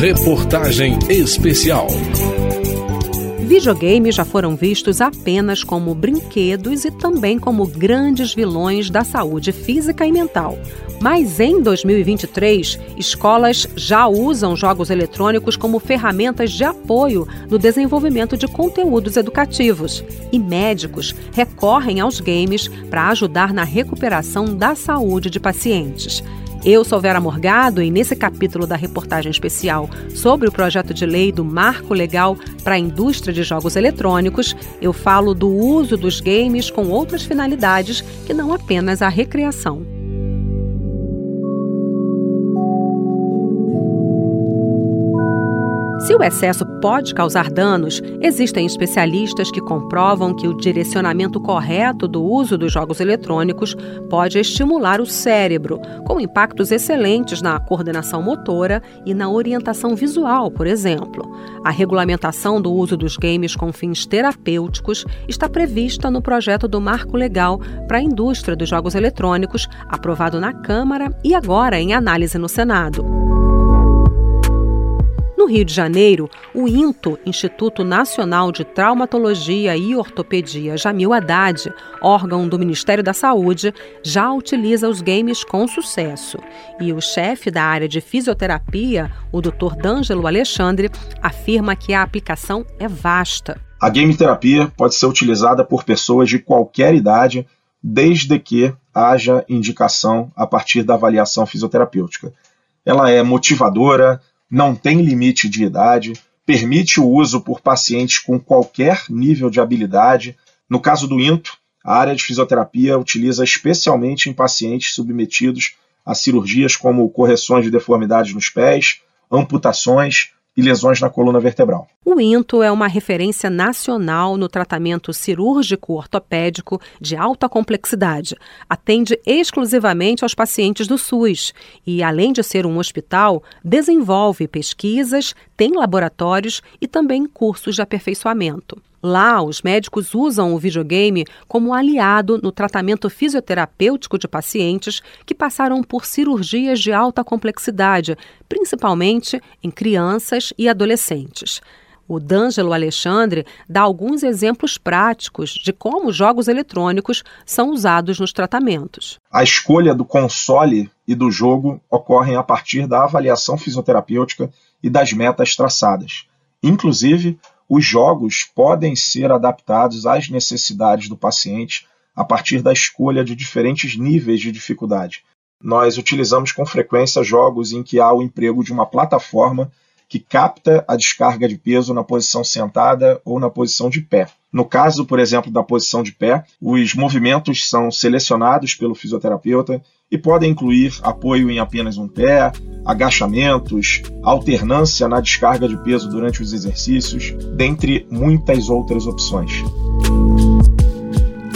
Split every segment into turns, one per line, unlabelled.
Reportagem Especial.
Videogames já foram vistos apenas como brinquedos e também como grandes vilões da saúde física e mental. Mas em 2023, escolas já usam jogos eletrônicos como ferramentas de apoio no desenvolvimento de conteúdos educativos. E médicos recorrem aos games para ajudar na recuperação da saúde de pacientes. Eu sou Vera Morgado e nesse capítulo da reportagem especial sobre o projeto de lei do Marco Legal para a Indústria de Jogos Eletrônicos, eu falo do uso dos games com outras finalidades que não apenas a recreação. Se o excesso pode causar danos, existem especialistas que comprovam que o direcionamento correto do uso dos jogos eletrônicos pode estimular o cérebro, com impactos excelentes na coordenação motora e na orientação visual, por exemplo. A regulamentação do uso dos games com fins terapêuticos está prevista no projeto do Marco Legal para a Indústria dos Jogos Eletrônicos, aprovado na Câmara e agora em análise no Senado. Rio de Janeiro, o INTO, Instituto Nacional de Traumatologia e Ortopedia Jamil Haddad, órgão do Ministério da Saúde, já utiliza os games com sucesso. E o chefe da área de fisioterapia, o Dr. D'Angelo Alexandre, afirma que a aplicação é vasta.
A game terapia pode ser utilizada por pessoas de qualquer idade, desde que haja indicação a partir da avaliação fisioterapêutica. Ela é motivadora, não tem limite de idade, permite o uso por pacientes com qualquer nível de habilidade. No caso do INTO, a área de fisioterapia utiliza especialmente em pacientes submetidos a cirurgias como correções de deformidades nos pés, amputações e lesões na coluna vertebral.
O INTO é uma referência nacional no tratamento cirúrgico ortopédico de alta complexidade. Atende exclusivamente aos pacientes do SUS e, além de ser um hospital, desenvolve pesquisas, tem laboratórios e também cursos de aperfeiçoamento. Lá, os médicos usam o videogame como aliado no tratamento fisioterapêutico de pacientes que passaram por cirurgias de alta complexidade, principalmente em crianças e adolescentes. O D'Angelo Alexandre dá alguns exemplos práticos de como jogos eletrônicos são usados nos tratamentos.
A escolha do console e do jogo ocorrem a partir da avaliação fisioterapêutica e das metas traçadas. Inclusive, os jogos podem ser adaptados às necessidades do paciente a partir da escolha de diferentes níveis de dificuldade. Nós utilizamos com frequência jogos em que há o emprego de uma plataforma que capta a descarga de peso na posição sentada ou na posição de pé. No caso, por exemplo, da posição de pé, os movimentos são selecionados pelo fisioterapeuta e podem incluir apoio em apenas um pé, agachamentos, alternância na descarga de peso durante os exercícios, dentre muitas outras opções.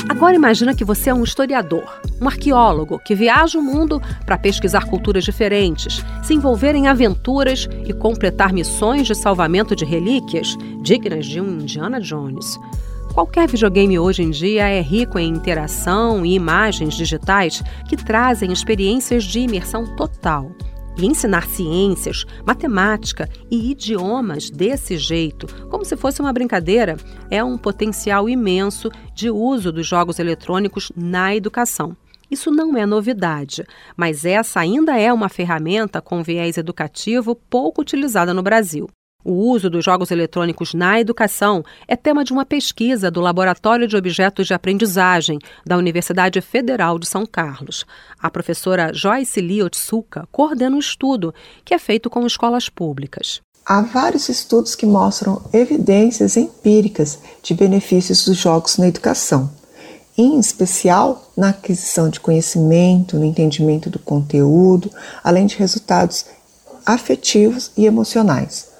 Agora imagina que você é um historiador, um arqueólogo que viaja o mundo para pesquisar culturas diferentes, se envolver em aventuras e completar missões de salvamento de relíquias dignas de um Indiana Jones. Qualquer videogame hoje em dia é rico em interação e imagens digitais que trazem experiências de imersão total. E ensinar ciências, matemática e idiomas desse jeito, como se fosse uma brincadeira, é um potencial imenso de uso dos jogos eletrônicos na educação. Isso não é novidade, mas essa ainda é uma ferramenta com viés educativo pouco utilizada no Brasil. O uso dos jogos eletrônicos na educação é tema de uma pesquisa do Laboratório de Objetos de Aprendizagem da Universidade Federal de São Carlos. A professora Joyce Lee Otsuka coordena um estudo que é feito com escolas públicas.
Há vários estudos que mostram evidências empíricas de benefícios dos jogos na educação, em especial na aquisição de conhecimento, no entendimento do conteúdo, além de resultados afetivos e emocionais.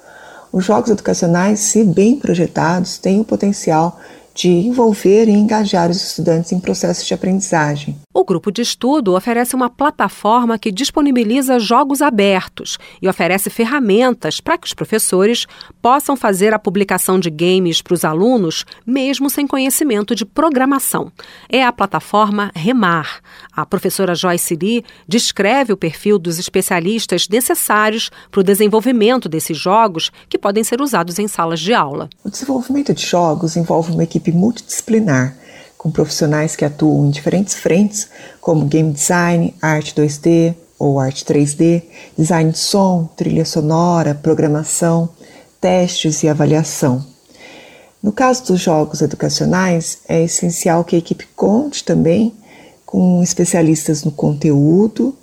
Os jogos educacionais, se bem projetados, têm o potencial de envolver e engajar os estudantes em processos de aprendizagem.
O grupo de estudo oferece uma plataforma que disponibiliza jogos abertos e oferece ferramentas para que os professores possam fazer a publicação de games para os alunos, mesmo sem conhecimento de programação. É a plataforma Remar. A professora Joyce Lee descreve o perfil dos especialistas necessários para o desenvolvimento desses jogos que podem ser usados em salas de aula.
O desenvolvimento de jogos envolve uma equipe multidisciplinar com profissionais que atuam em diferentes frentes, como game design, arte 2D ou arte 3D, design de som, trilha sonora, programação, testes e avaliação. No caso dos jogos educacionais, é essencial que a equipe conte também com especialistas no conteúdo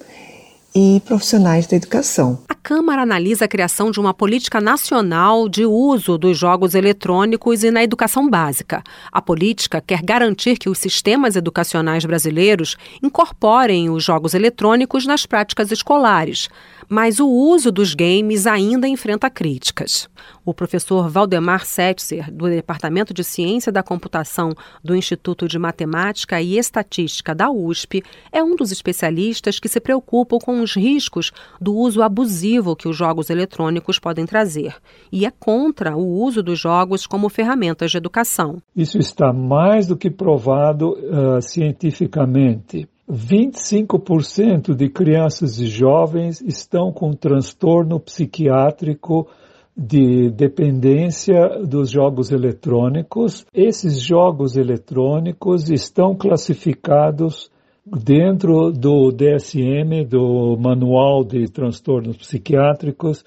e profissionais da educação.
A Câmara analisa a criação de uma política nacional de uso dos jogos eletrônicos e na educação básica. A política quer garantir que os sistemas educacionais brasileiros incorporem os jogos eletrônicos nas práticas escolares mas o uso dos games ainda enfrenta críticas. O professor Valdemar Setzer, do Departamento de Ciência da Computação do Instituto de Matemática e Estatística da USP, é um dos especialistas que se preocupam com os riscos do uso abusivo que os jogos eletrônicos podem trazer e é contra o uso dos jogos como ferramentas de educação.
Isso está mais do que provado uh, cientificamente. 25% de crianças e jovens estão com transtorno psiquiátrico de dependência dos jogos eletrônicos. Esses jogos eletrônicos estão classificados dentro do DSM, do Manual de Transtornos Psiquiátricos,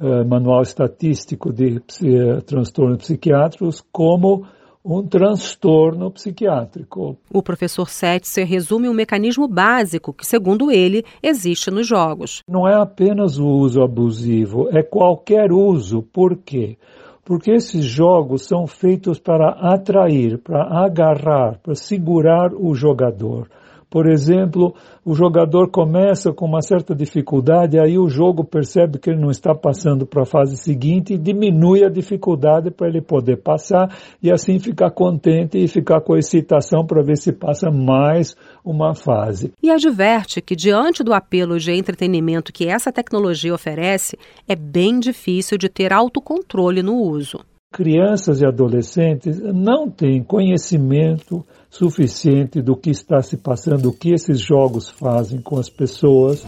eh, Manual Estatístico de Transtornos Psiquiátricos, como um transtorno psiquiátrico.
O professor Setzer resume um mecanismo básico que, segundo ele, existe nos jogos.
Não é apenas o uso abusivo, é qualquer uso. Por quê? Porque esses jogos são feitos para atrair, para agarrar, para segurar o jogador. Por exemplo, o jogador começa com uma certa dificuldade, aí o jogo percebe que ele não está passando para a fase seguinte e diminui a dificuldade para ele poder passar e assim ficar contente e ficar com excitação para ver se passa mais uma fase.
E adverte que, diante do apelo de entretenimento que essa tecnologia oferece, é bem difícil de ter autocontrole no uso.
Crianças e adolescentes não têm conhecimento suficiente do que está se passando, o que esses jogos fazem com as pessoas.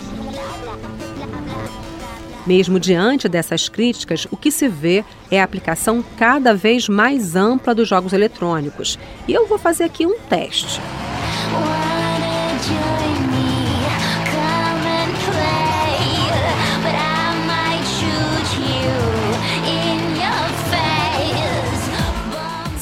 Mesmo diante dessas críticas, o que se vê é a aplicação cada vez mais ampla dos jogos eletrônicos. E eu vou fazer aqui um teste.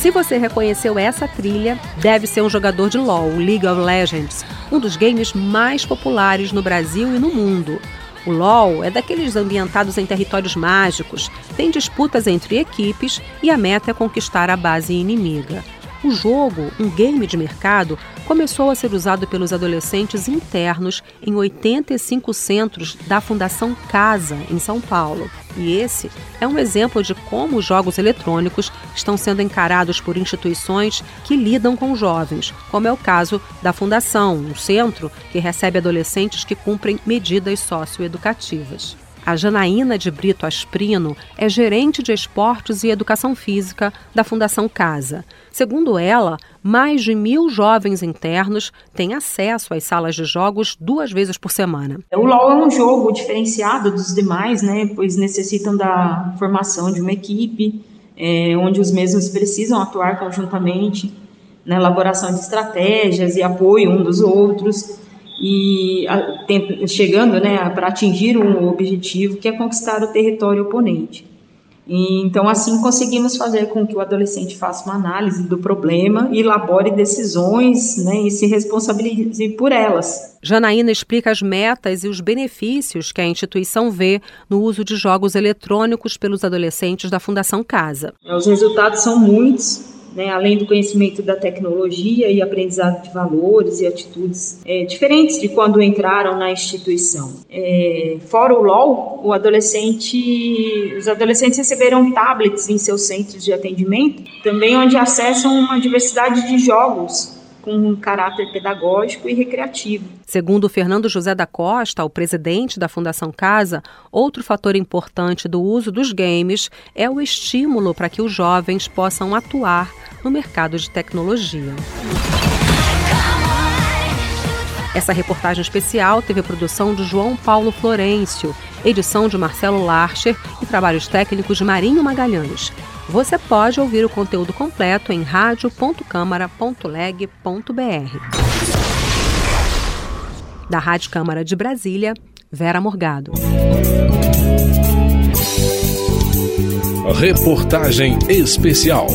Se você reconheceu essa trilha, deve ser um jogador de LoL, League of Legends, um dos games mais populares no Brasil e no mundo. O LoL é daqueles ambientados em territórios mágicos, tem disputas entre equipes e a meta é conquistar a base inimiga. O jogo, um game de mercado, começou a ser usado pelos adolescentes internos em 85 centros da Fundação Casa, em São Paulo. E esse é um exemplo de como os jogos eletrônicos estão sendo encarados por instituições que lidam com jovens, como é o caso da Fundação, um centro que recebe adolescentes que cumprem medidas socioeducativas. A Janaína de Brito Asprino é gerente de esportes e educação física da Fundação Casa. Segundo ela, mais de mil jovens internos têm acesso às salas de jogos duas vezes por semana.
O LOL é um jogo diferenciado dos demais, né, pois necessitam da formação de uma equipe, é, onde os mesmos precisam atuar conjuntamente na elaboração de estratégias e apoio um dos outros e a, tem, chegando né, para atingir um objetivo que é conquistar o território oponente. E, então, assim, conseguimos fazer com que o adolescente faça uma análise do problema e elabore decisões né, e se responsabilize por elas.
Janaína explica as metas e os benefícios que a instituição vê no uso de jogos eletrônicos pelos adolescentes da Fundação Casa.
Os resultados são muitos, né, além do conhecimento da tecnologia e aprendizado de valores e atitudes é, diferentes de quando entraram na instituição. É, fora o LOL, o adolescente, os adolescentes receberam tablets em seus centros de atendimento, também onde acessam uma diversidade de jogos com um caráter pedagógico e recreativo.
Segundo Fernando José da Costa, o presidente da Fundação Casa, outro fator importante do uso dos games é o estímulo para que os jovens possam atuar no mercado de tecnologia. Essa reportagem especial teve a produção de João Paulo Florencio, edição de Marcelo Larcher e trabalhos técnicos de Marinho Magalhães. Você pode ouvir o conteúdo completo em radio.câmara.leg.br. Da Rádio Câmara de Brasília, Vera Morgado.
Reportagem especial.